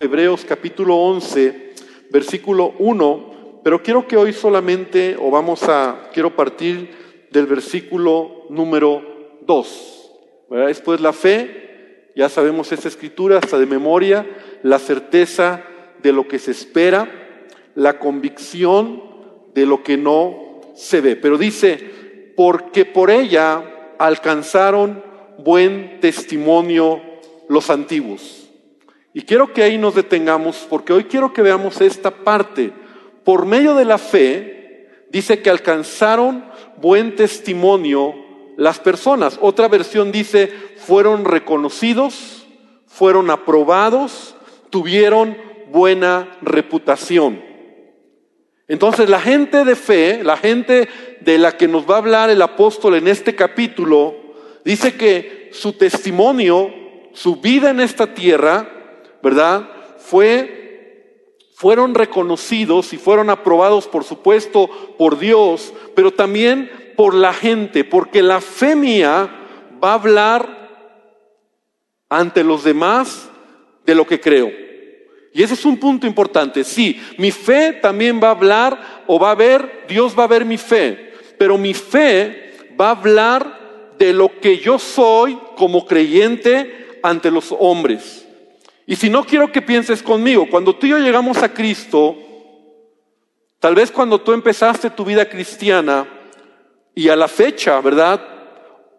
Hebreos capítulo 11, versículo 1, pero quiero que hoy solamente, o vamos a, quiero partir del versículo número 2. Después la fe, ya sabemos esta escritura hasta de memoria, la certeza de lo que se espera, la convicción de lo que no se ve. Pero dice, porque por ella alcanzaron buen testimonio los antiguos. Y quiero que ahí nos detengamos porque hoy quiero que veamos esta parte. Por medio de la fe, dice que alcanzaron buen testimonio las personas. Otra versión dice, fueron reconocidos, fueron aprobados, tuvieron buena reputación. Entonces la gente de fe, la gente de la que nos va a hablar el apóstol en este capítulo, dice que su testimonio, su vida en esta tierra, ¿verdad? Fue, fueron reconocidos y fueron aprobados, por supuesto, por Dios, pero también por la gente, porque la fe mía va a hablar ante los demás de lo que creo. Y ese es un punto importante. Sí, mi fe también va a hablar o va a ver, Dios va a ver mi fe, pero mi fe va a hablar de lo que yo soy como creyente ante los hombres. Y si no quiero que pienses conmigo, cuando tú y yo llegamos a Cristo, tal vez cuando tú empezaste tu vida cristiana y a la fecha, ¿verdad?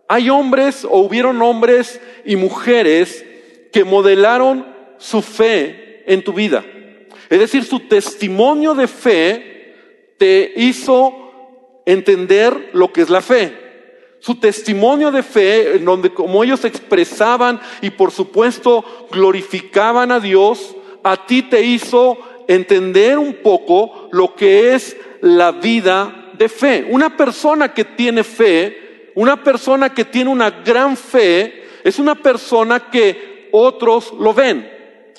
Hay hombres o hubieron hombres y mujeres que modelaron su fe en tu vida. Es decir, su testimonio de fe te hizo entender lo que es la fe su testimonio de fe, en donde como ellos expresaban y por supuesto glorificaban a Dios, a ti te hizo entender un poco lo que es la vida de fe. Una persona que tiene fe, una persona que tiene una gran fe, es una persona que otros lo ven.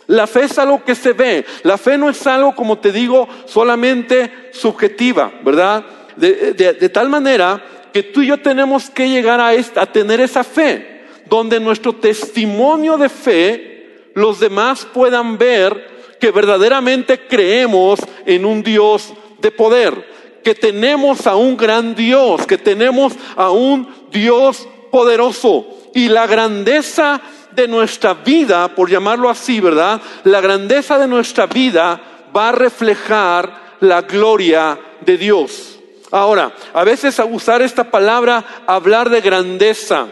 La fe es algo que se ve. La fe no es algo, como te digo, solamente subjetiva, ¿verdad? De, de tal manera que tú y yo tenemos que llegar a, esta, a tener esa fe, donde nuestro testimonio de fe, los demás puedan ver que verdaderamente creemos en un Dios de poder, que tenemos a un gran Dios, que tenemos a un Dios poderoso. Y la grandeza de nuestra vida, por llamarlo así, ¿verdad? La grandeza de nuestra vida va a reflejar la gloria de Dios. Ahora, a veces usar esta palabra, hablar de grandeza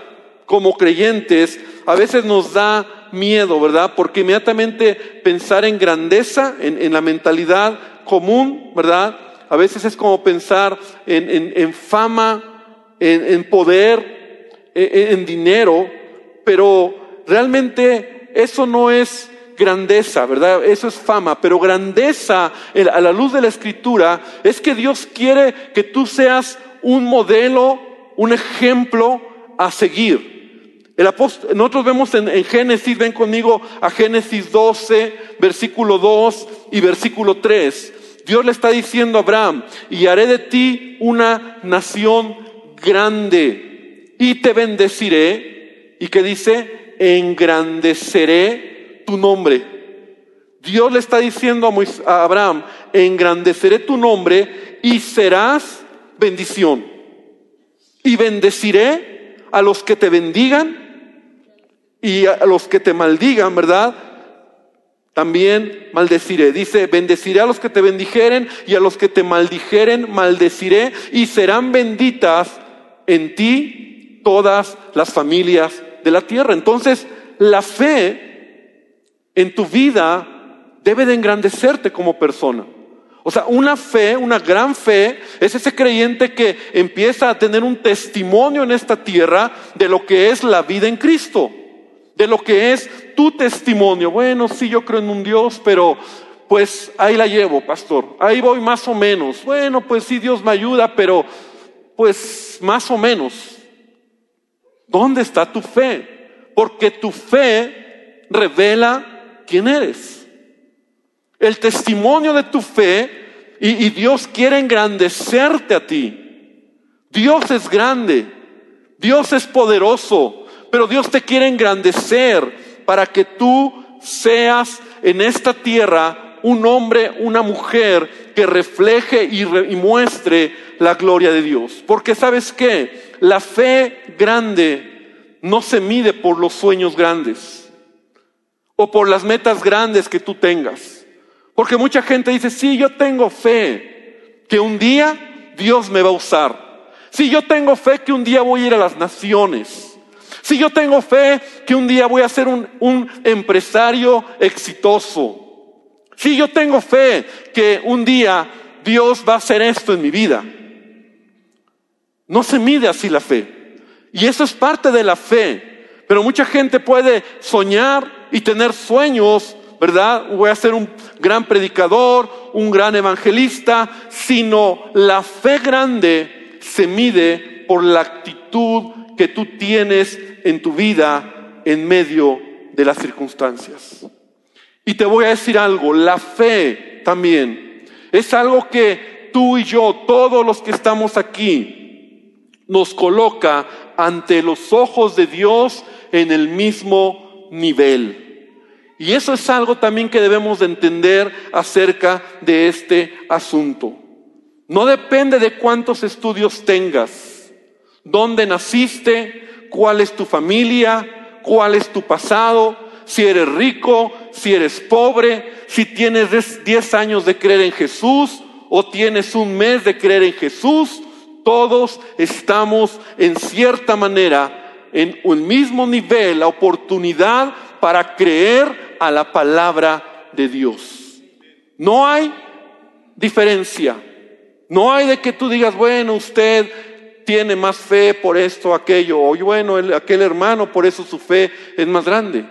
como creyentes, a veces nos da miedo, ¿verdad? Porque inmediatamente pensar en grandeza, en, la mentalidad común, ¿verdad? A veces es como pensar en, fama, en, poder, en dinero, pero realmente eso no es grandeza, ¿verdad? Eso es fama, pero grandeza a la luz de la escritura es que Dios quiere que tú seas un modelo, un ejemplo a seguir. El apóstol, nosotros vemos en, Génesis, ven conmigo a Génesis 12, versículo 2 y versículo 3. Dios le está diciendo a Abraham, y haré de ti una nación grande y te bendeciré. ¿Y que dice? Engrandeceré tu nombre. Dios le está diciendo a, Abraham, engrandeceré tu nombre y serás bendición. Y bendeciré a los que te bendigan y a los que te maldigan, ¿verdad? También maldeciré. Dice, bendeciré a los que te bendijeren y a los que te maldijeren, maldeciré y serán benditas en ti todas las familias de la tierra. Entonces, la fe en tu vida debe de engrandecerte como persona. O sea, una fe, una gran fe, es ese creyente que empieza a tener un testimonio en esta tierra de lo que es la vida en Cristo, de lo que es tu testimonio. Bueno, sí, yo creo en un Dios, pero pues ahí la llevo, pastor. Ahí voy más o menos. Bueno, pues sí, Dios me ayuda, pero pues más o menos. ¿Dónde está tu fe? Porque tu fe revela quién eres. El testimonio de tu fe y, Dios quiere engrandecerte a ti. Dios es grande, Dios es poderoso, pero Dios te quiere engrandecer para que tú seas en esta tierra un hombre, una mujer que refleje y, y muestre la gloria de Dios. Porque sabes qué, la fe grande no se mide por los sueños grandes o por las metas grandes que tú tengas. Porque mucha gente dice, sí, yo tengo fe que un día Dios me va a usar. Sí, yo tengo fe que un día voy a ir a las naciones. Si yo tengo fe que un día voy a ser un, un, empresario exitoso. Si yo tengo fe que un día Dios va a hacer esto en mi vida. No se mide así la fe. Y eso es parte de la fe. Pero mucha gente puede soñar y tener sueños, ¿verdad? Voy a ser un gran predicador, un gran evangelista, sino la fe grande se mide por la actitud que tú tienes en tu vida en medio de las circunstancias. Y te voy a decir algo, la fe también es algo que tú y yo, todos los que estamos aquí, nos coloca ante los ojos de Dios en el mismo nivel. Y eso es algo también que debemos de entender acerca de este asunto. No depende de cuántos estudios tengas, dónde naciste, cuál es tu familia, cuál es tu pasado, si eres rico, si eres pobre, si tienes 10 años de creer en Jesús o tienes un mes de creer en Jesús todos estamos en cierta manera en un mismo nivel, la oportunidad para creer a la palabra de Dios. No hay diferencia. No hay de que tú digas, bueno, usted tiene más fe por esto, aquello, o bueno, aquel hermano, por eso su fe es más grande.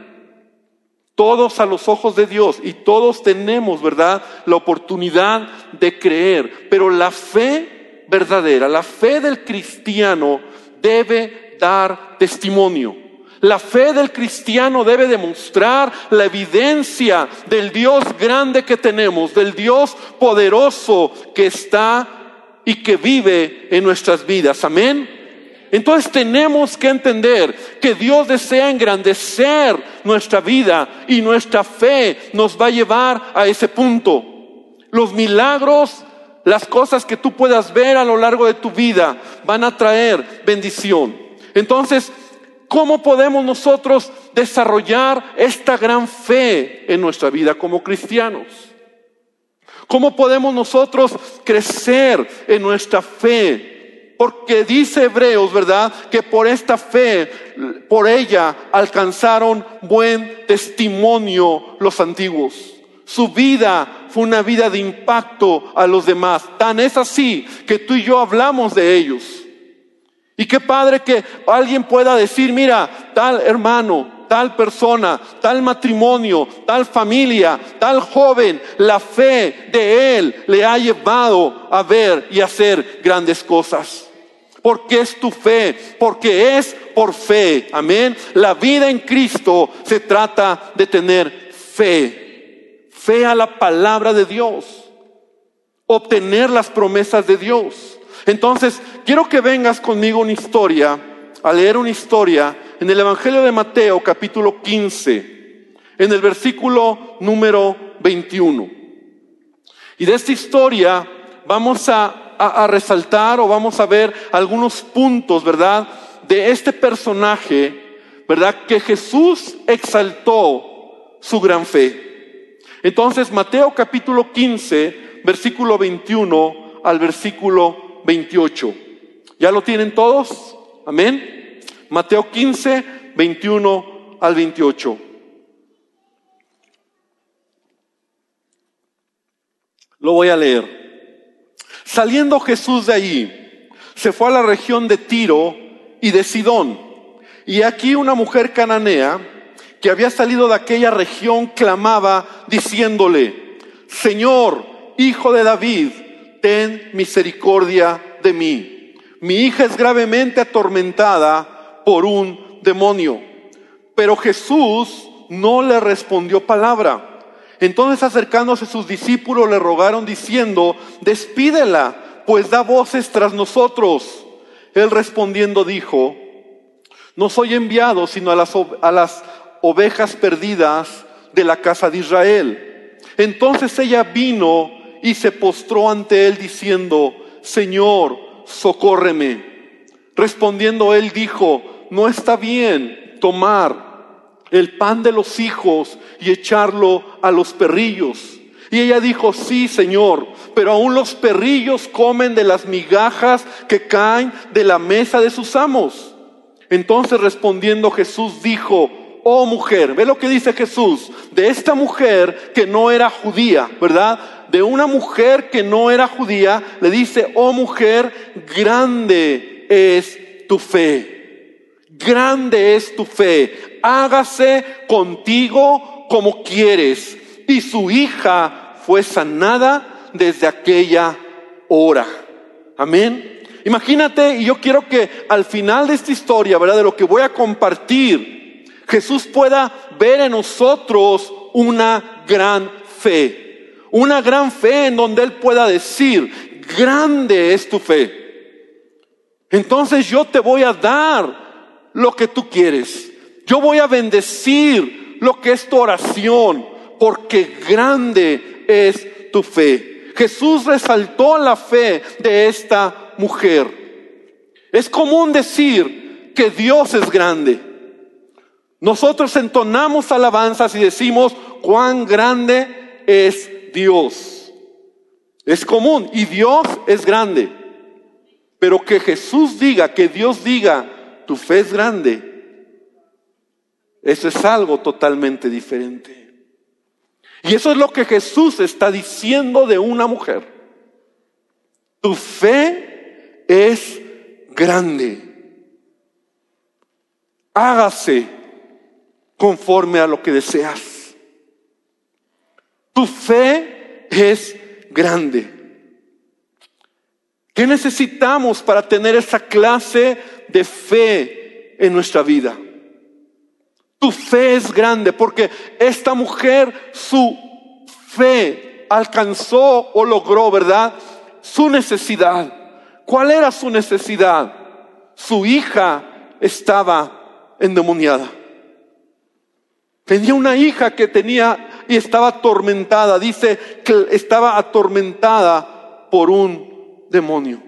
Todos a los ojos de Dios y todos tenemos, ¿verdad?, la oportunidad de creer. Pero la fe verdadera, la fe del cristiano debe dar testimonio. La fe del cristiano debe demostrar la evidencia del Dios grande que tenemos, del Dios poderoso que está y que vive en nuestras vidas. Amén. Entonces tenemos que entender que Dios desea engrandecer nuestra vida y nuestra fe nos va a llevar a ese punto. Los milagros las cosas que tú puedas ver a lo largo de tu vida van a traer bendición. Entonces, ¿cómo podemos nosotros desarrollar esta gran fe en nuestra vida como cristianos? ¿Cómo podemos nosotros crecer en nuestra fe? Porque dice Hebreos, ¿verdad? Que por esta fe, por ella alcanzaron buen testimonio los antiguos. Su vida fue una vida de impacto a los demás. Tan es así que tú y yo hablamos de ellos. Y qué padre que alguien pueda decir, mira, tal hermano, tal persona, tal matrimonio, tal familia, tal joven, la fe de él le ha llevado a ver y hacer grandes cosas. Porque es tu fe, porque es por fe. Amén. La vida en Cristo se trata de tener fe fe a la palabra de Dios, obtener las promesas de Dios. Entonces, quiero que vengas conmigo una historia, a leer una historia en el Evangelio de Mateo capítulo 15, en el versículo número 21. Y de esta historia vamos a, a, resaltar o vamos a ver algunos puntos, ¿verdad? De este personaje, ¿verdad? Que Jesús exaltó su gran fe. Entonces, Mateo capítulo 15, versículo 21 al versículo 28. ¿Ya lo tienen todos? Amén. Mateo 15, 21 al 28. Lo voy a leer. Saliendo Jesús de allí, se fue a la región de Tiro y de Sidón. Y aquí una mujer cananea que había salido de aquella región clamaba diciéndole, Señor, hijo de David, ten misericordia de mí. Mi hija es gravemente atormentada por un demonio. Pero Jesús no le respondió palabra. Entonces acercándose sus discípulos le rogaron diciendo, despídela, pues da voces tras nosotros. Él respondiendo dijo, no soy enviado sino a las, a las ovejas perdidas de la casa de Israel. Entonces ella vino y se postró ante él diciendo, Señor, socórreme. Respondiendo él dijo, no está bien tomar el pan de los hijos y echarlo a los perrillos. Y ella dijo, sí, Señor, pero aún los perrillos comen de las migajas que caen de la mesa de sus amos. Entonces respondiendo Jesús dijo, oh mujer, ve lo que dice Jesús, de esta mujer que no era judía, ¿verdad? De una mujer que no era judía, le dice, oh mujer, grande es tu fe. Grande es tu fe. Hágase contigo como quieres. Y su hija fue sanada desde aquella hora. Amén. Imagínate, y yo quiero que al final de esta historia, ¿verdad? De lo que voy a compartir, Jesús pueda ver en nosotros una gran fe. Una gran fe en donde Él pueda decir, grande es tu fe. Entonces yo te voy a dar lo que tú quieres. Yo voy a bendecir lo que es tu oración, porque grande es tu fe. Jesús resaltó la fe de esta mujer. Es común decir que Dios es grande. Nosotros entonamos alabanzas y decimos cuán grande es Dios. Es común y Dios es grande. Pero que Jesús diga, que Dios diga, tu fe es grande, eso es algo totalmente diferente. Y eso es lo que Jesús está diciendo de una mujer. Tu fe es grande. Hágase conforme a lo que deseas. Tu fe es grande. ¿Qué necesitamos para tener esa clase de fe en nuestra vida? Tu fe es grande porque esta mujer, su fe alcanzó o logró, ¿verdad? Su necesidad. ¿Cuál era su necesidad? Su hija estaba endemoniada. Tenía una hija que tenía y estaba atormentada. Dice que estaba atormentada por un demonio.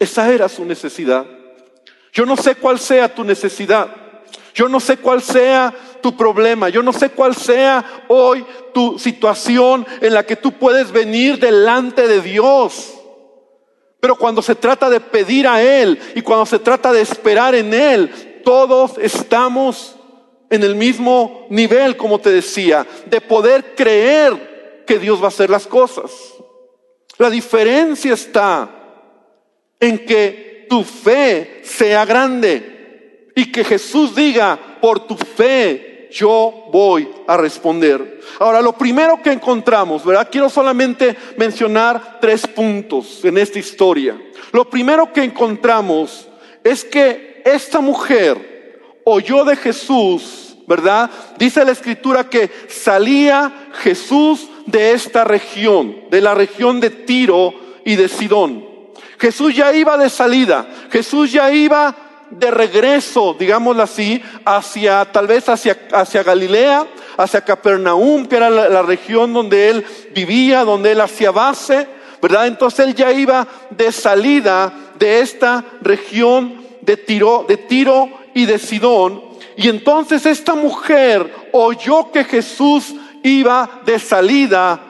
Esa era su necesidad. Yo no sé cuál sea tu necesidad. Yo no sé cuál sea tu problema. Yo no sé cuál sea hoy tu situación en la que tú puedes venir delante de Dios. Pero cuando se trata de pedir a Él y cuando se trata de esperar en Él, todos estamos en el mismo nivel, como te decía, de poder creer que Dios va a hacer las cosas. La diferencia está en que tu fe sea grande y que Jesús diga, por tu fe yo voy a responder. Ahora, lo primero que encontramos, ¿verdad? Quiero solamente mencionar tres puntos en esta historia. Lo primero que encontramos es que esta mujer oyó de Jesús, ¿verdad? Dice la escritura que salía Jesús de esta región, de la región de Tiro y de Sidón. Jesús ya iba de salida, Jesús ya iba de regreso, digámoslo así, hacia, tal vez hacia, hacia Galilea, hacia Capernaum, que era la, región donde él vivía, donde él hacía base, ¿verdad? Entonces él ya iba de salida de esta región de Tiro, de Tiro y de Sidón. Y entonces esta mujer oyó que Jesús iba de salida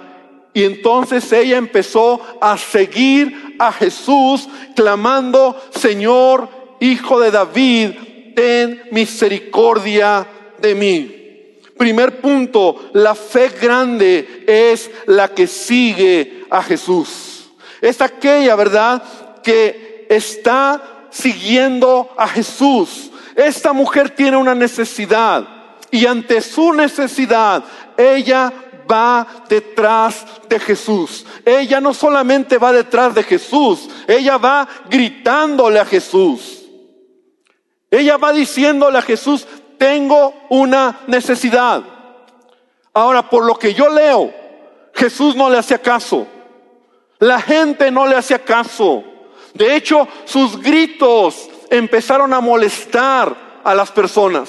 y entonces ella empezó a seguir a Jesús clamando, Señor, Hijo de David, ten misericordia de mí. Primer punto, la fe grande es la que sigue a Jesús. Es aquella, ¿verdad?, que está siguiendo a Jesús. Esta mujer tiene una necesidad y ante su necesidad, ella va detrás de Jesús. Ella no solamente va detrás de Jesús, ella va gritándole a Jesús. Ella va diciéndole a Jesús, tengo una necesidad. Ahora, por lo que yo leo, Jesús no le hacía caso. La gente no le hacía caso. De hecho, sus gritos empezaron a molestar a las personas.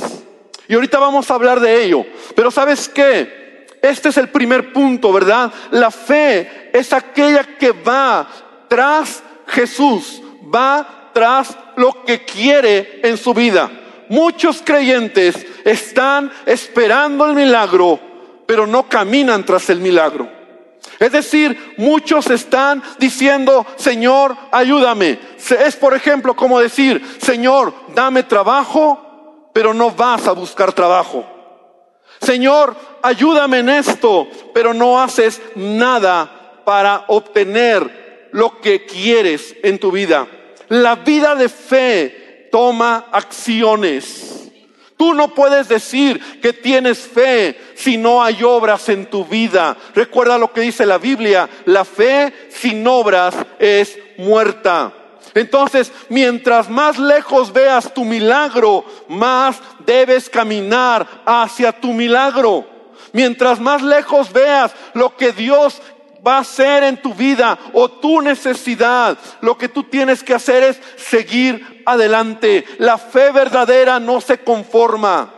Y ahorita vamos a hablar de ello. Pero ¿sabes qué? Este es el primer punto, ¿verdad? La fe es aquella que va tras Jesús, va tras lo que quiere en su vida. Muchos creyentes están esperando el milagro, pero no caminan tras el milagro. Es decir, muchos están diciendo, Señor, ayúdame. Es por ejemplo como decir, Señor, dame trabajo, pero no vas a buscar trabajo. Señor, ayúdame en esto, pero no haces nada para obtener lo que quieres en tu vida. La vida de fe toma acciones. Tú no puedes decir que tienes fe si no hay obras en tu vida. Recuerda lo que dice la Biblia, la fe sin obras es muerta. Entonces, mientras más lejos veas tu milagro, más debes caminar hacia tu milagro. Mientras más lejos veas lo que Dios va a ser en tu vida o tu necesidad, lo que tú tienes que hacer es seguir adelante. La fe verdadera no se conforma.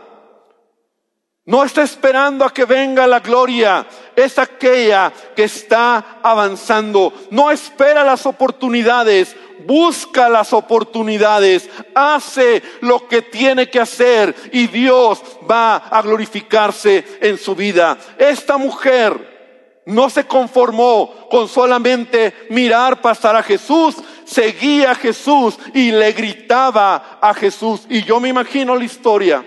No está esperando a que venga la gloria. Es aquella que está avanzando. No espera las oportunidades. Busca las oportunidades. Hace lo que tiene que hacer. Y Dios va a glorificarse en su vida. Esta mujer no se conformó con solamente mirar pasar a Jesús, seguía a Jesús y le gritaba a Jesús. Y yo me imagino la historia,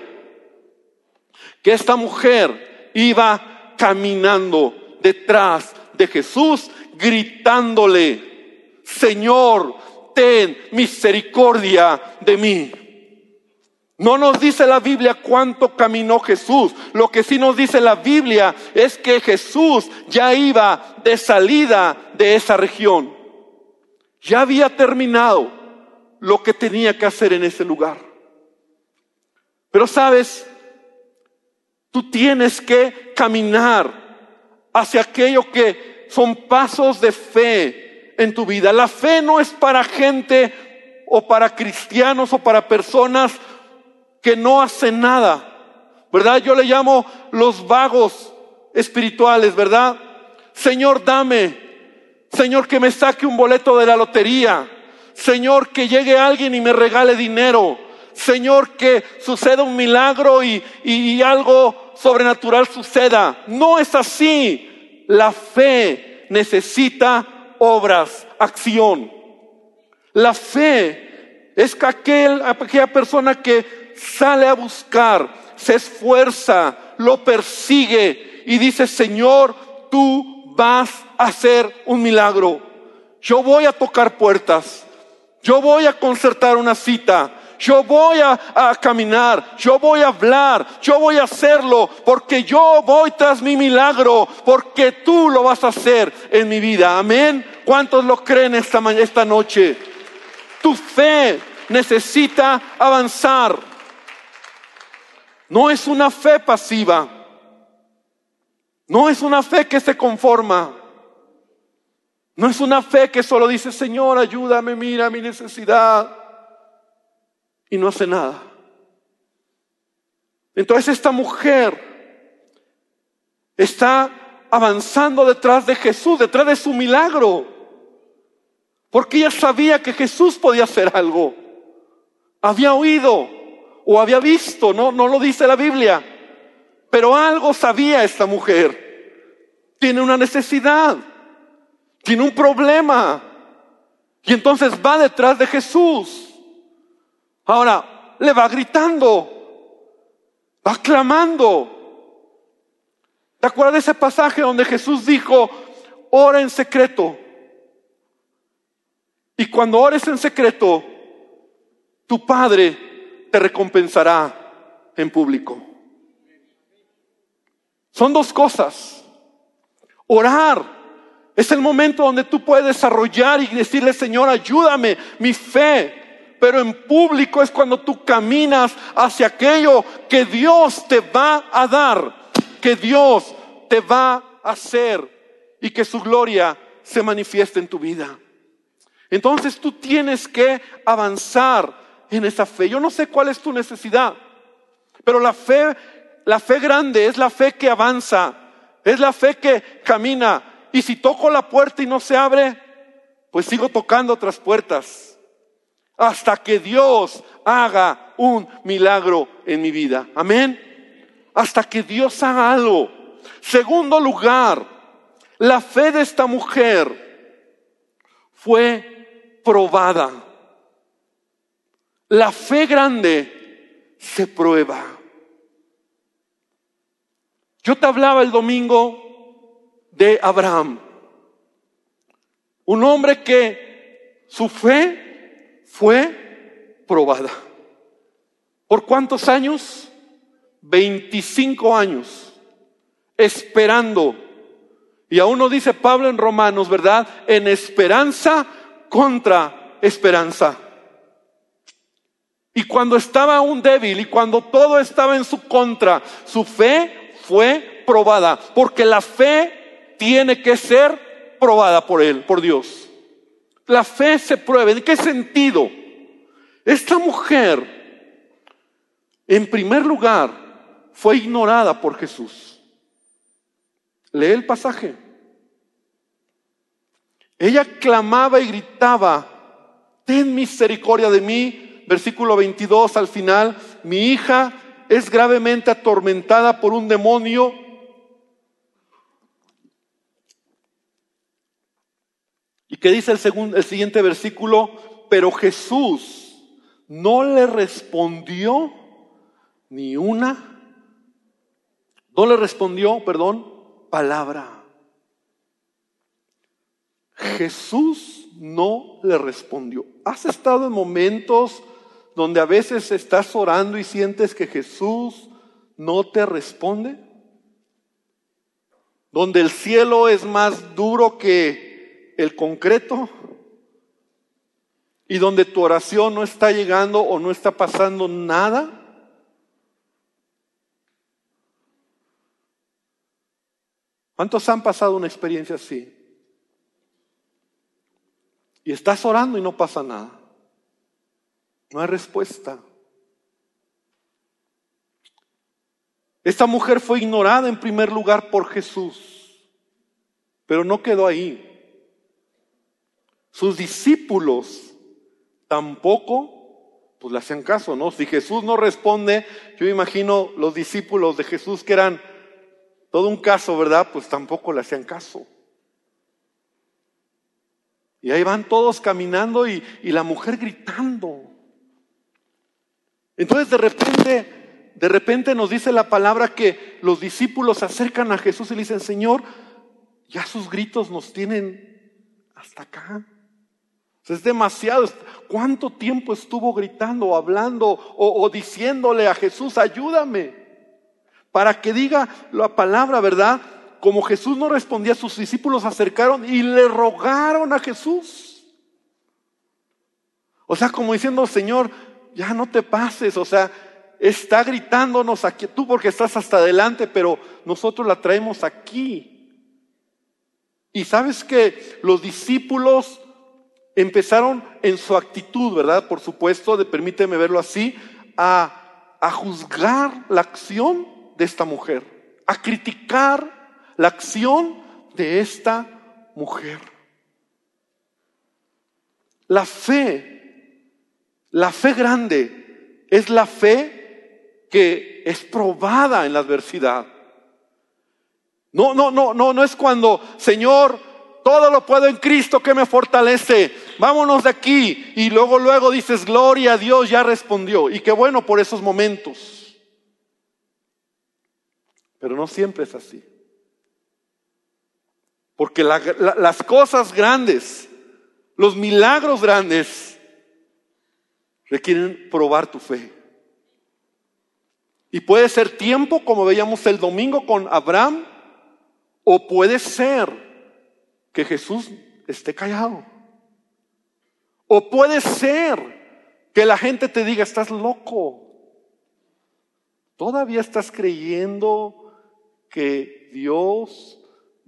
que esta mujer iba caminando detrás de Jesús, gritándole, Señor, ten misericordia de mí. No nos dice la Biblia cuánto caminó Jesús. Lo que sí nos dice la Biblia es que Jesús ya iba de salida de esa región. Ya había terminado lo que tenía que hacer en ese lugar. Pero sabes, tú tienes que caminar hacia aquello que son pasos de fe en tu vida. La fe no es para gente o para cristianos o para personas que no hacen nada. ¿Verdad? Yo le llamo los vagos espirituales, ¿verdad? Señor, dame. Señor, que me saque un boleto de la lotería. Señor, que llegue alguien y me regale dinero. Señor, que suceda un milagro y, y algo sobrenatural suceda. No es así. La fe necesita obras, acción. La fe es aquel, aquella persona que sale a buscar, se esfuerza, lo persigue y dice, Señor, tú vas a hacer un milagro. Yo voy a tocar puertas, yo voy a concertar una cita, yo voy a, caminar, yo voy a hablar, yo voy a hacerlo, porque yo voy tras mi milagro, porque tú lo vas a hacer en mi vida. Amén. ¿Cuántos lo creen esta, esta noche? Tu fe necesita avanzar. No es una fe pasiva. No es una fe que se conforma. No es una fe que solo dice, Señor, ayúdame, mira mi necesidad. Y no hace nada. Entonces esta mujer está avanzando detrás de Jesús, detrás de su milagro. Porque ella sabía que Jesús podía hacer algo. Había oído o había visto, no, no lo dice la Biblia, pero algo sabía esta mujer. Tiene una necesidad, tiene un problema. Y entonces va detrás de Jesús. Ahora, le va gritando, va clamando. ¿Te acuerdas de ese pasaje donde Jesús dijo, ora en secreto? Y cuando ores en secreto, tu Padre recompensará en público. Son dos cosas. Orar es el momento donde tú puedes desarrollar y decirle, Señor, ayúdame, mi fe. Pero en público es cuando tú caminas hacia aquello que Dios te va a dar, que Dios te va a hacer y que su gloria se manifieste en tu vida. Entonces tú tienes que avanzar en esa fe. Yo no sé cuál es tu necesidad, Pero la fe, la fe grande es la fe que avanza, es la fe que camina. Y si toco la puerta y no se abre, pues sigo tocando otras puertas hasta que Dios haga un milagro en mi vida. Amén. Hasta que Dios haga algo. Segundo lugar, la fe de esta mujer fue probada. La fe grande se prueba. Yo te hablaba el domingo de Abraham, un hombre que su fe fue probada. ¿Por cuántos años? 25 años, esperando. Y aún nos dice Pablo en Romanos, ¿verdad? En esperanza contra esperanza. Y cuando estaba aún débil y cuando todo estaba en su contra, su fe fue probada, porque la fe tiene que ser probada por él, por Dios. La fe se prueba. ¿En qué sentido? Esta mujer, en primer lugar, fue ignorada por Jesús. Lee el pasaje. Ella clamaba y gritaba, ten misericordia de mí, versículo 22 al final, mi hija es gravemente atormentada por un demonio. ¿Y qué dice el, segundo, el siguiente versículo? Pero Jesús no le respondió ni una, no le respondió, perdón, palabra. Jesús no le respondió. ¿Has estado en momentos donde a veces estás orando y sientes que Jesús no te responde? Donde el cielo es más duro que el concreto y donde tu oración no está llegando o no está pasando nada. ¿Cuántos han pasado una experiencia así? Y estás orando y no pasa nada. No hay respuesta. Esta mujer fue ignorada en primer lugar por Jesús, pero no quedó ahí. Sus discípulos tampoco, pues le hacían caso, ¿no? Si Jesús no responde, yo imagino los discípulos de Jesús que eran todo un caso, ¿verdad? Pues tampoco le hacían caso. Y ahí van todos caminando y, y la mujer gritando. Entonces de repente, de repente nos dice la palabra que los discípulos se acercan a Jesús y le dicen, Señor, ya sus gritos nos tienen hasta acá. es demasiado. ¿Cuánto tiempo estuvo gritando hablando o, o diciéndole a Jesús, ayúdame? Para que diga la palabra, ¿verdad? Como Jesús no respondía, sus discípulos se acercaron y le rogaron a Jesús. O sea, como diciendo, Señor, ya no te pases, o sea, está gritándonos aquí, tú porque estás hasta adelante, pero nosotros la traemos aquí. Y sabes que los discípulos empezaron en su actitud, ¿verdad? Por supuesto, de, permíteme verlo así, a, a juzgar la acción de esta mujer, a criticar la acción de esta mujer. La fe la fe grande es la fe que es probada en la adversidad. No, no, no, no, no es cuando, Señor, todo lo puedo en Cristo que me fortalece. Vámonos de aquí. Y luego, luego dices, gloria a Dios, ya respondió. Y qué bueno por esos momentos. Pero no siempre es así. Porque las cosas grandes, los milagros grandes, requieren probar tu fe. Y puede ser tiempo, como veíamos el domingo con Abraham, o puede ser que Jesús esté callado. O puede ser que la gente te diga, estás loco. ¿Todavía estás creyendo que Dios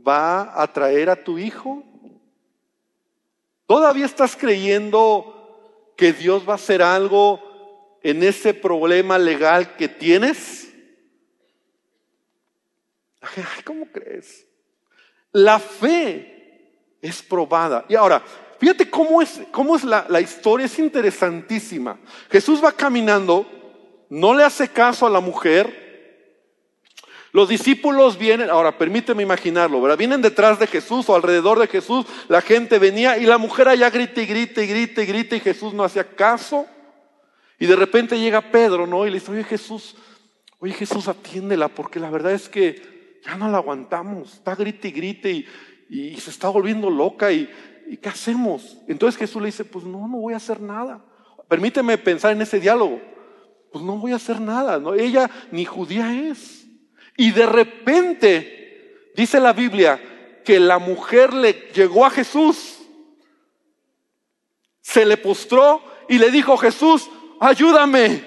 va a traer a tu hijo? ¿Todavía estás creyendo que Dios va a hacer algo en ese problema legal que tienes? ¿Cómo crees? La fe es probada. Y ahora, fíjate cómo es, cómo es la, la historia, es interesantísima. Jesús va caminando, no le hace caso a la mujer, los discípulos vienen, ahora permíteme imaginarlo, ¿verdad? Vienen detrás de Jesús o alrededor de Jesús, la gente venía y la mujer allá grita y grita y grita y grita y Jesús no hacía caso. Y de repente llega Pedro, ¿no? Y le dice, oye Jesús, oye Jesús, atiéndela, porque la verdad es que ya no la aguantamos, está grita y grita y, se está volviendo loca y, y ¿qué hacemos? Entonces Jesús le dice, pues no, no voy a hacer nada. Permíteme pensar en ese diálogo. Pues no voy a hacer nada, ¿no? Ella ni judía es. Y de repente, dice la Biblia, que la mujer le llegó a Jesús, se le postró y le dijo, Jesús, ayúdame.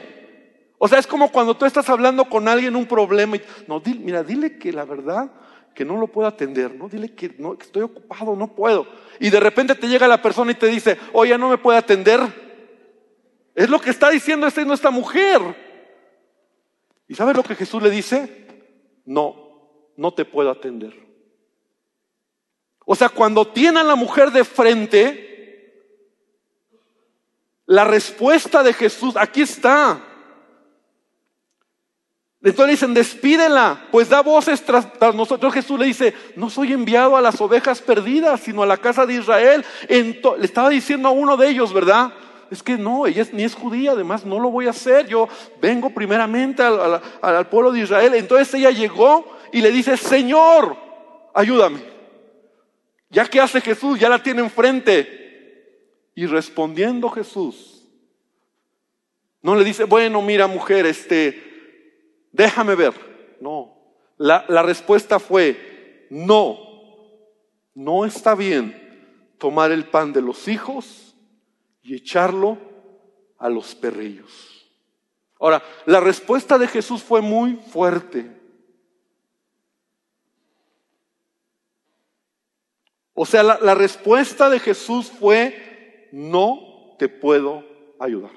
O sea, es como cuando tú estás hablando con alguien un problema y, no, mira, dile que la verdad, que no lo puedo atender, no, dile que, no, que estoy ocupado, no puedo. Y de repente te llega la persona y te dice, oye, no me puede atender. Es lo que está diciendo esta, nuestra mujer. ¿Y sabes lo que Jesús le dice? No, no te puedo atender. O sea, cuando tiene a la mujer de frente, la respuesta de Jesús, aquí está. Entonces dicen, despídela, pues da voces tras, nosotros. Jesús le dice, no soy enviado a las ovejas perdidas, sino a la casa de Israel. le estaba diciendo a uno de ellos, ¿verdad? Es que no, ella ni es judía, además no lo voy a hacer, yo vengo primeramente al, pueblo de Israel. Entonces ella llegó y le dice, Señor, ayúdame. Ya que hace Jesús, ya la tiene enfrente. Y respondiendo Jesús, no le dice, bueno, mira mujer, este, déjame ver. No, la respuesta fue, no, no está bien tomar el pan de los hijos y echarlo a los perrillos. Ahora, la respuesta de Jesús fue muy fuerte. O sea, la, la, respuesta de Jesús fue, no te puedo ayudar.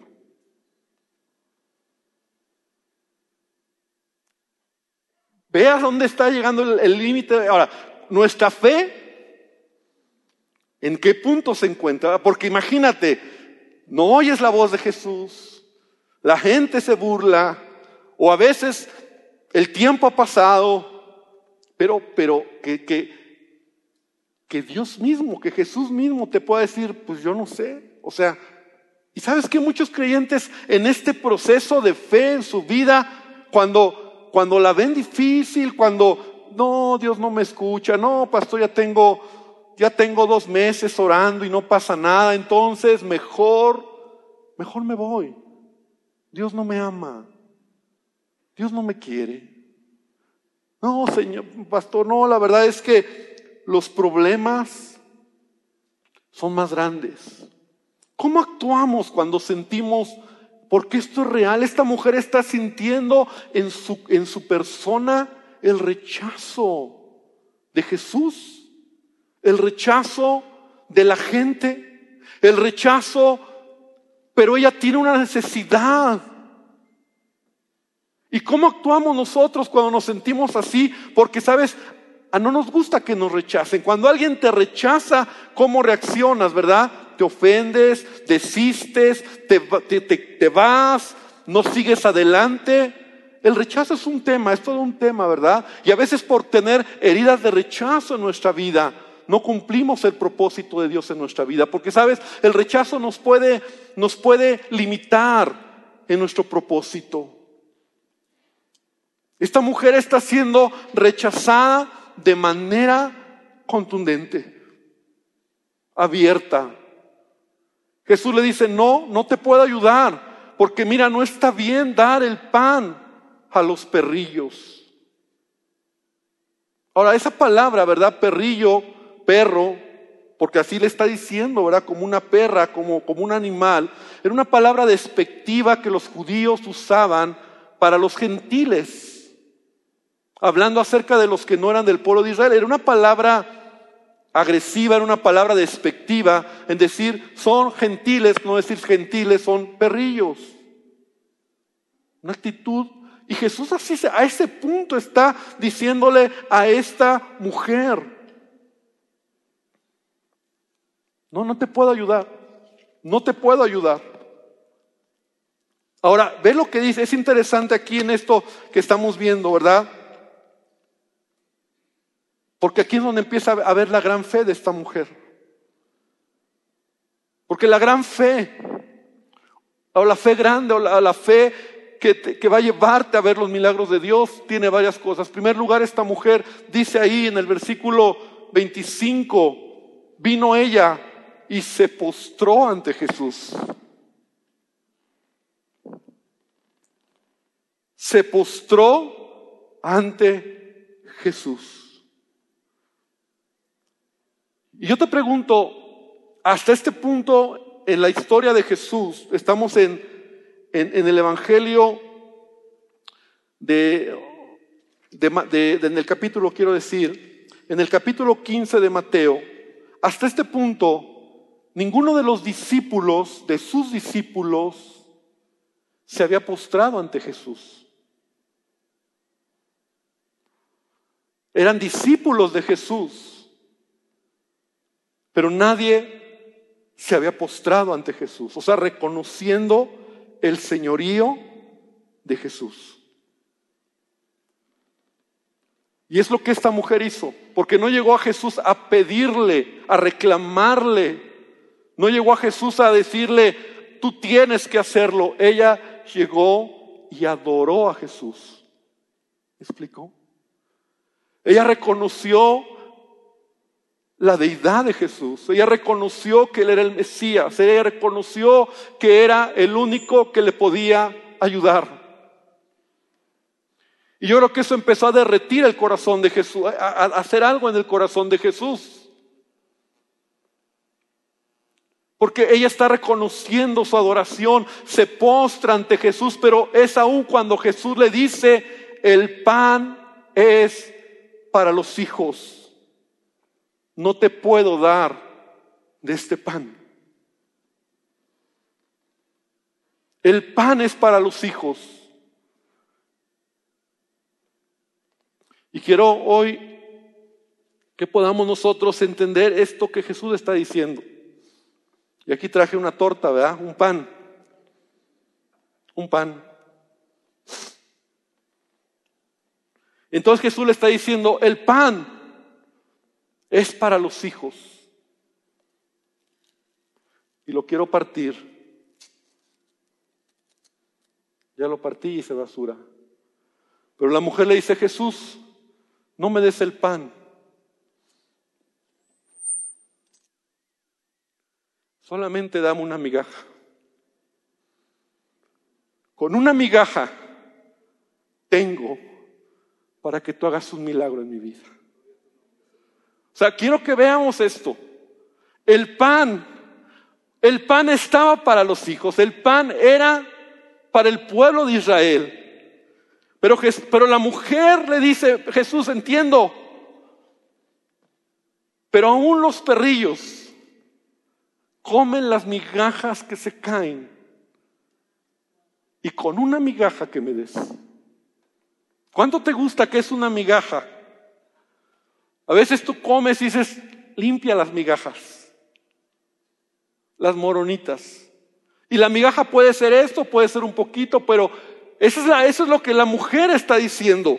Vea dónde está llegando el límite. Ahora, nuestra fe ¿En qué punto se encuentra? Porque imagínate, no oyes la voz de Jesús, la gente se burla, o a veces el tiempo ha pasado, pero, pero que, que, que Dios mismo, que Jesús mismo te pueda decir, pues yo no sé. O sea, y sabes que muchos creyentes en este proceso de fe en su vida, cuando, cuando la ven difícil, cuando, no, Dios no me escucha, no, pastor, ya tengo ya tengo dos meses orando y no pasa nada, entonces mejor, mejor me voy. Dios no me ama. Dios no me quiere. No, Señor, pastor, no, la verdad es que los problemas son más grandes. ¿Cómo actuamos cuando sentimos, porque esto es real, esta mujer está sintiendo en su, en su persona el rechazo de Jesús? El rechazo de la gente, el rechazo, pero ella tiene una necesidad. ¿Y cómo actuamos nosotros cuando nos sentimos así? Porque, ¿sabes? A no nos gusta que nos rechacen. Cuando alguien te rechaza, ¿cómo reaccionas, verdad? Te ofendes, desistes, te, te vas, no sigues adelante. El rechazo es un tema, es todo un tema, ¿verdad? Y a veces por tener heridas de rechazo en nuestra vida, no cumplimos el propósito de Dios en nuestra vida. Porque, sabes, el rechazo nos puede, nos puede limitar en nuestro propósito. Esta mujer está siendo rechazada de manera contundente, abierta. Jesús le dice, no, no te puedo ayudar, porque mira, no está bien dar el pan a los perrillos. Ahora, esa palabra, ¿verdad? Perrillo perro, porque así le está diciendo, ¿verdad? Como una perra, como, como un animal. Era una palabra despectiva que los judíos usaban para los gentiles, hablando acerca de los que no eran del pueblo de Israel. Era una palabra agresiva, era una palabra despectiva en decir son gentiles, no decir gentiles, son perrillos. Una actitud. Y Jesús así a ese punto está diciéndole a esta mujer, no, no te puedo ayudar, no te puedo ayudar. Ahora, ve lo que dice, es interesante aquí en esto que estamos viendo, ¿verdad? Porque aquí es donde empieza a ver la gran fe de esta mujer. Porque la gran fe, o la fe grande, o la, fe que, que, va a llevarte a ver los milagros de Dios, tiene varias cosas. En primer lugar, esta mujer dice ahí en el versículo 25, vino ella y se postró ante Jesús. Se postró ante Jesús. Y yo te pregunto, hasta este punto en la historia de Jesús, estamos en, en, el Evangelio de, de, en el capítulo, quiero decir, en el capítulo 15 de Mateo, hasta este punto Ninguno de los discípulos, de sus discípulos, se había postrado ante Jesús. Eran discípulos de Jesús, pero nadie se había postrado ante Jesús, o sea, reconociendo el señorío de Jesús. Y es lo que esta mujer hizo, porque no llegó a Jesús a pedirle, a reclamarle no llegó a Jesús a decirle, tú tienes que hacerlo. Ella llegó y adoró a Jesús. ¿Me explicó? Ella reconoció la deidad de Jesús. Ella reconoció que Él era el Mesías. Ella reconoció que era el único que le podía ayudar. Y yo creo que eso empezó a derretir el corazón de Jesús, a, hacer algo en el corazón de Jesús. Porque ella está reconociendo su adoración, se postra ante Jesús, pero es aún cuando Jesús le dice, el pan es para los hijos. No te puedo dar de este pan. El pan es para los hijos. Y quiero hoy que podamos nosotros entender esto que Jesús está diciendo. Y aquí traje una torta, ¿verdad? Un pan. Un pan. Entonces Jesús le está diciendo, el pan es para los hijos. Y lo quiero partir. Ya lo partí y se basura. Pero la mujer le dice, Jesús, no me des el pan Solamente dame una migaja. Con una migaja tengo para que tú hagas un milagro en mi vida. O sea, quiero que veamos esto. El pan, el pan estaba para los hijos, el pan era para el pueblo de Israel. Pero, pero la mujer le dice, Jesús, entiendo, pero aún los perrillos comen las migajas que se caen. Y con una migaja que me des. ¿Cuánto te gusta que es una migaja? A veces tú comes y dices, limpia las migajas, las moronitas. Y la migaja puede ser esto, puede ser un poquito, pero eso es, eso es lo que la mujer está diciendo.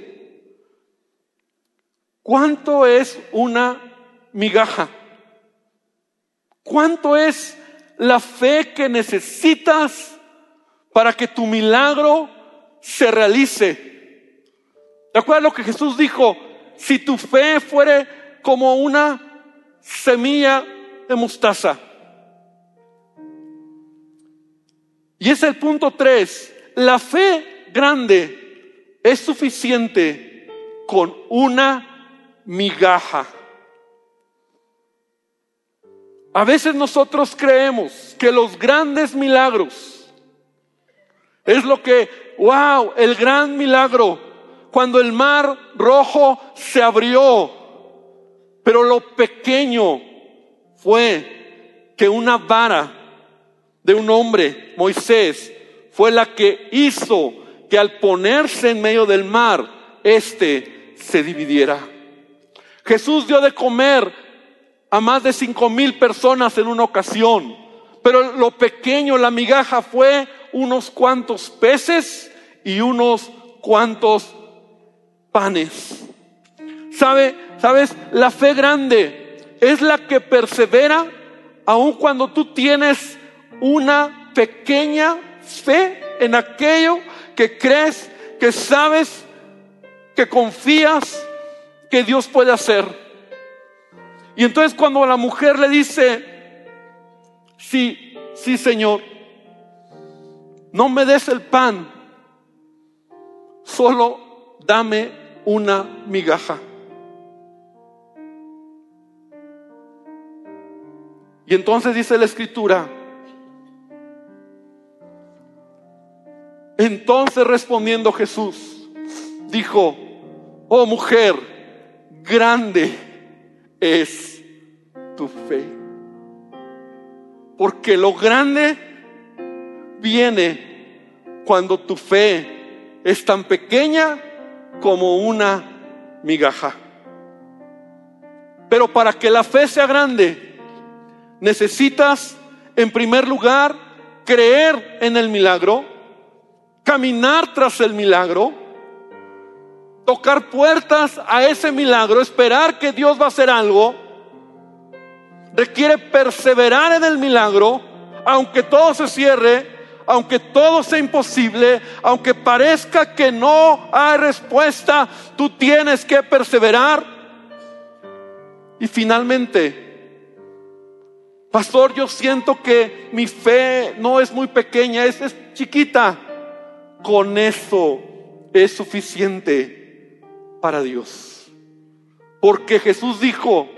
¿Cuánto es una migaja? ¿Cuánto es la fe que necesitas para que tu milagro se realice? ¿De acuerdo a lo que Jesús dijo? Si tu fe fuere como una semilla de mostaza. Y es el punto tres. La fe grande es suficiente con una migaja. A veces nosotros creemos que los grandes milagros es lo que, wow, el gran milagro, cuando el mar rojo se abrió, pero lo pequeño fue que una vara de un hombre, Moisés, fue la que hizo que al ponerse en medio del mar, éste se dividiera. Jesús dio de comer a más de cinco mil personas en una ocasión, pero lo pequeño, la migaja fue unos cuantos peces y unos cuantos panes. ¿Sabe? ¿Sabes? La fe grande es la que persevera aun cuando tú tienes una pequeña fe en aquello que crees, que sabes, que confías que Dios puede hacer. Y entonces cuando la mujer le dice, sí, sí Señor, no me des el pan, solo dame una migaja. Y entonces dice la escritura, entonces respondiendo Jesús, dijo, oh mujer, grande es tu fe. Porque lo grande viene cuando tu fe es tan pequeña como una migaja. Pero para que la fe sea grande, necesitas, en primer lugar, creer en el milagro, caminar tras el milagro, tocar puertas a ese milagro, esperar que Dios va a hacer algo. Requiere perseverar en el milagro, aunque todo se cierre, aunque todo sea imposible, aunque parezca que no hay respuesta, tú tienes que perseverar. Y finalmente, Pastor, yo siento que mi fe no es muy pequeña, es, chiquita. Con eso es suficiente para Dios. Porque Jesús dijo,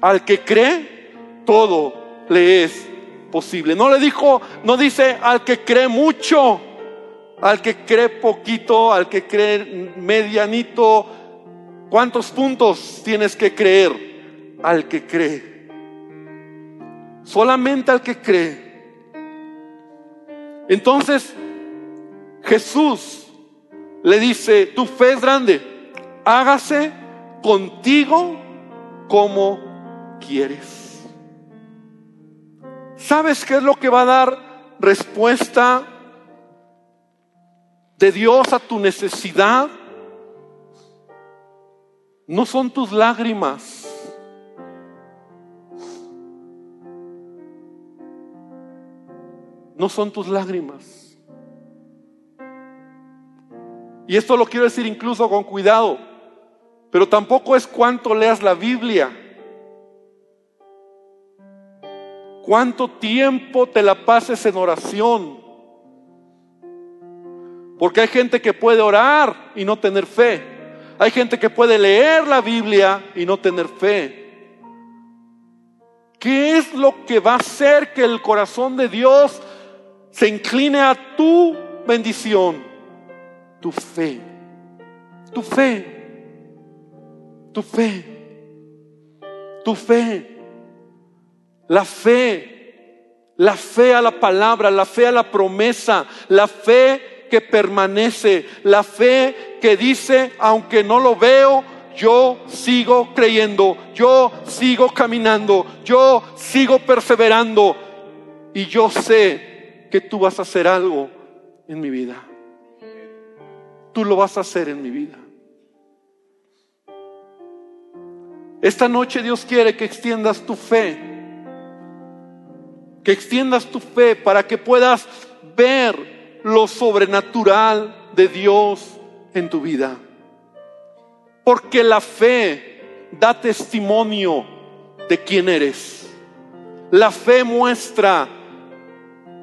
al que cree, todo le es posible. No le dijo, no dice al que cree mucho, al que cree poquito, al que cree medianito. ¿Cuántos puntos tienes que creer? Al que cree solamente al que cree. Entonces Jesús le dice, tu fe es grande, hágase contigo como quieres. ¿Sabes qué es lo que va a dar respuesta de Dios a tu necesidad? No son tus lágrimas no son tus lágrimas. Y esto lo quiero decir incluso con cuidado, pero tampoco es cuánto leas la Biblia, cuánto tiempo te la pases en oración. Porque hay gente que puede orar y no tener fe. Hay gente que puede leer la Biblia y no tener fe. ¿Qué es lo que va a hacer que el corazón de Dios se incline a tu bendición, tu fe, tu fe, tu fe, tu fe, la fe, la fe a la palabra, la fe a la promesa, la fe que permanece, la fe que dice, aunque no lo veo, yo sigo creyendo, yo sigo caminando, yo sigo perseverando y yo sé que tú vas a hacer algo en mi vida. Tú lo vas a hacer en mi vida. Esta noche Dios quiere que extiendas tu fe. Que extiendas tu fe para que puedas ver lo sobrenatural de Dios en tu vida. Porque la fe da testimonio de quién eres. La fe muestra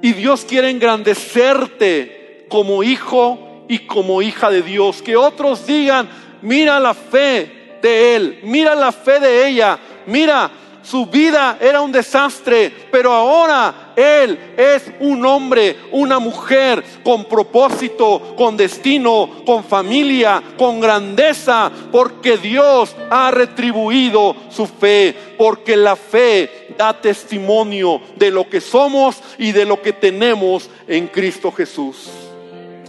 y Dios quiere engrandecerte como hijo y como hija de Dios. Que otros digan, mira la fe de él, mira la fe de ella, mira su vida era un desastre, pero ahora Él es un hombre, una mujer con propósito, con destino, con familia, con grandeza, porque Dios ha retribuido su fe, porque la fe da testimonio de lo que somos y de lo que tenemos en Cristo Jesús.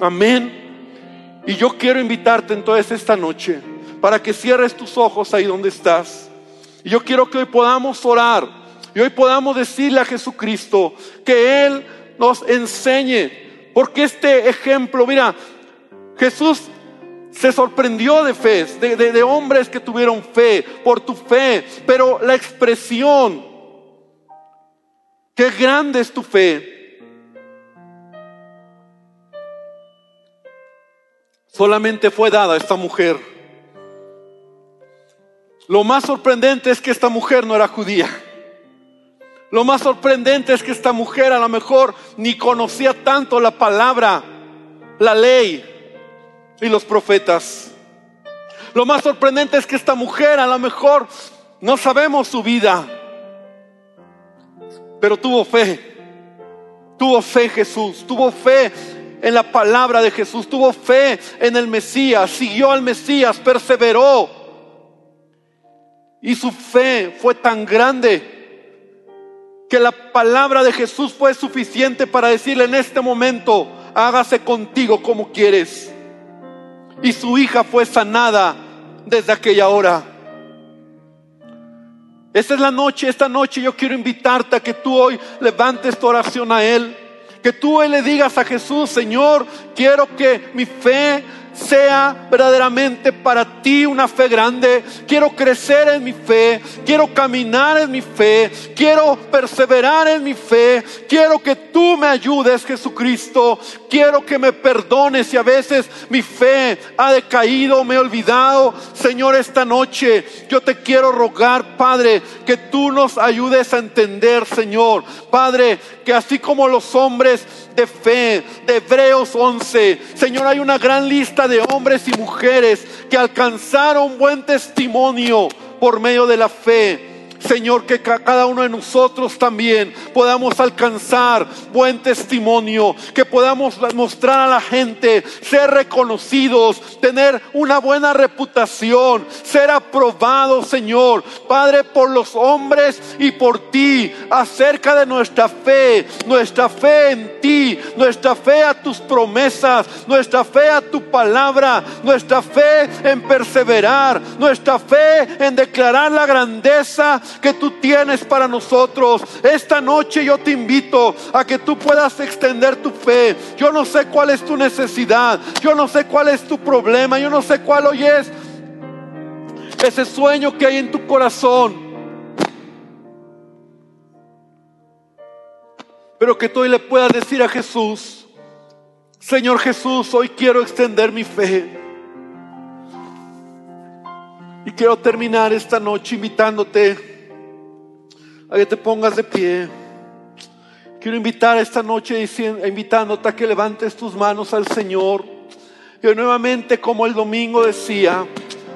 Amén. Y yo quiero invitarte entonces esta noche para que cierres tus ojos ahí donde estás. Y yo quiero que hoy podamos orar y hoy podamos decirle a Jesucristo que Él nos enseñe. Porque este ejemplo, mira, Jesús se sorprendió de fe, de, hombres que tuvieron fe, por tu fe, pero la expresión, qué grande es tu fe, solamente fue dada a esta mujer. Lo más sorprendente es que esta mujer no era judía. Lo más sorprendente es que esta mujer a lo mejor ni conocía tanto la palabra, la ley y los profetas. Lo más sorprendente es que esta mujer a lo mejor no sabemos su vida, pero tuvo fe. Tuvo fe Jesús, tuvo fe en la palabra de Jesús, tuvo fe en el Mesías, siguió al Mesías, perseveró. Y su fe fue tan grande que la palabra de Jesús fue suficiente para decirle en este momento, hágase contigo como quieres. Y su hija fue sanada desde aquella hora. Esta es la noche, esta noche yo quiero invitarte a que tú hoy levantes tu oración a Él. Que tú hoy le digas a Jesús, Señor, quiero que mi fe sea verdaderamente para ti una fe grande. Quiero crecer en mi fe, quiero caminar en mi fe, quiero perseverar en mi fe. Quiero que tú me ayudes, Jesucristo. Quiero que me perdones si a veces mi fe ha decaído, me he olvidado. Señor, esta noche yo te quiero rogar, Padre, que tú nos ayudes a entender, Señor. Padre, que así como los hombres de fe de Hebreos 11. Señor, hay una gran lista de hombres y mujeres que alcanzaron buen testimonio por medio de la fe. Señor, que cada uno de nosotros también podamos alcanzar buen testimonio, que podamos mostrar a la gente, ser reconocidos, tener una buena reputación, ser aprobados, Señor, Padre, por los hombres y por ti, acerca de nuestra fe, nuestra fe en ti, nuestra fe a tus promesas, nuestra fe a tu palabra, nuestra fe en perseverar, nuestra fe en declarar la grandeza que tú tienes para nosotros. Esta noche yo te invito a que tú puedas extender tu fe. Yo no sé cuál es tu necesidad, yo no sé cuál es tu problema, yo no sé cuál hoy es ese sueño que hay en tu corazón. Pero que tú hoy le puedas decir a Jesús, Señor Jesús, hoy quiero extender mi fe. Y quiero terminar esta noche invitándote a que te pongas de pie. Quiero invitar esta noche invitándote a que levantes tus manos al Señor. Y nuevamente, como el domingo decía,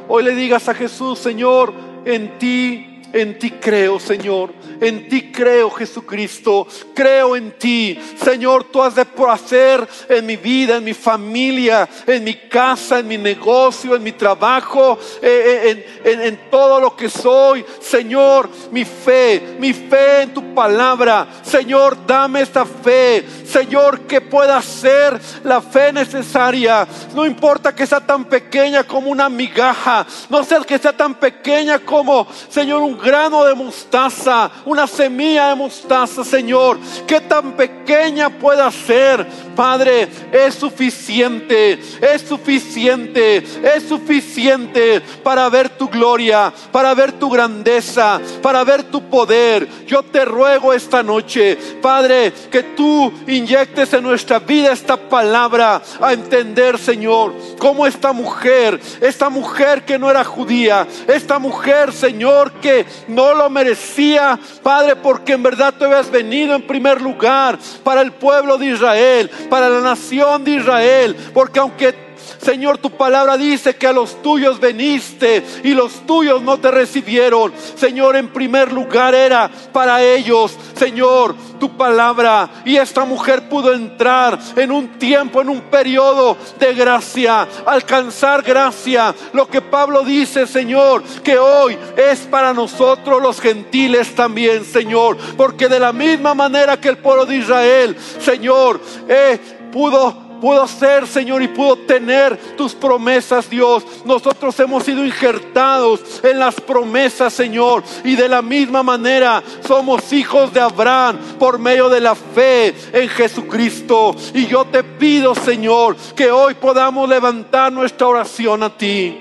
hoy le digas a Jesús, Señor, en ti, en ti creo, Señor. En ti creo, Jesucristo. Creo en ti. Señor, tú has de hacer en mi vida, en mi familia, en mi casa, en mi negocio, en mi trabajo, eh, eh, en, todo lo que soy. Señor, mi fe, mi fe en tu palabra. Señor, dame esta fe. Señor, que pueda ser la fe necesaria. No importa que sea tan pequeña como una migaja. No sea que sea tan pequeña como, Señor, un grano de mostaza una semilla de mostaza, Señor, que tan pequeña pueda ser, Padre, es suficiente, es suficiente, es suficiente para ver tu gloria, para ver tu grandeza, para ver tu poder. Yo te ruego esta noche, Padre, que tú inyectes en nuestra vida esta palabra a entender, Señor, cómo esta mujer, esta mujer que no era judía, esta mujer, Señor, que no lo merecía, Padre, porque en verdad tú habías venido en primer lugar para el pueblo de Israel, para la nación de Israel, porque aunque Señor, tu palabra dice que a los tuyos veniste y los tuyos no te recibieron. Señor, en primer lugar era para ellos, Señor, tu palabra. Y esta mujer pudo entrar en un tiempo, en un periodo de gracia, alcanzar gracia. Lo que Pablo dice, Señor, que hoy es para nosotros los gentiles también, Señor. Porque de la misma manera que el pueblo de Israel, Señor, eh, pudo puedo ser, Señor, y puedo tener tus promesas, Dios. Nosotros hemos sido injertados en las promesas, Señor, y de la misma manera somos hijos de Abraham por medio de la fe en Jesucristo. Y yo te pido, Señor, que hoy podamos levantar nuestra oración a ti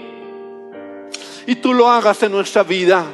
y tú lo hagas en nuestra vida.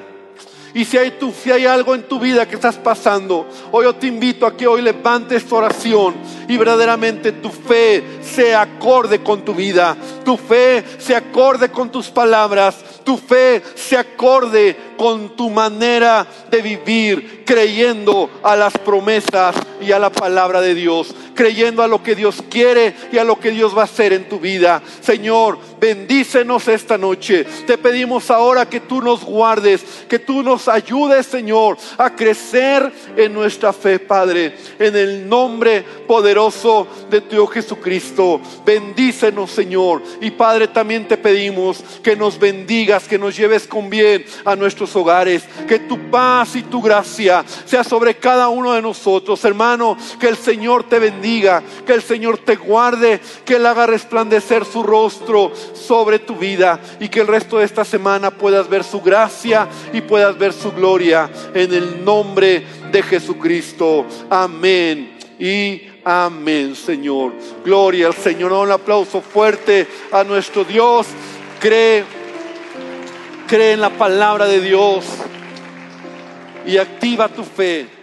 Y si hay, tú, si hay algo en tu vida que estás pasando, hoy yo te invito a que hoy levantes tu oración y verdaderamente tu fe sea acorde con tu vida, tu fe se acorde con tus palabras, tu fe se acorde con tu manera de vivir, creyendo a las promesas y a la palabra de Dios, creyendo a lo que Dios quiere y a lo que Dios va a hacer en tu vida. Señor, bendícenos esta noche. Te pedimos ahora que tú nos guardes, que tú nos ayudes, Señor, a crecer en nuestra fe, Padre, en el nombre poderoso de tu Jesucristo. Bendícenos, Señor. Y Padre, también te pedimos que nos bendigas, que nos lleves con bien a nuestros hogares. Que tu paz y tu gracia sea sobre cada uno de nosotros. Hermano, que el Señor te bendiga, que el Señor te guarde, que Él haga resplandecer su rostro sobre tu vida y que el resto de esta semana puedas ver su gracia y puedas ver su gloria en el nombre de Jesucristo. Amén. Y amén, Señor. Gloria al Señor. Un aplauso fuerte a nuestro Dios. Cree cree en la palabra de Dios y activa tu fe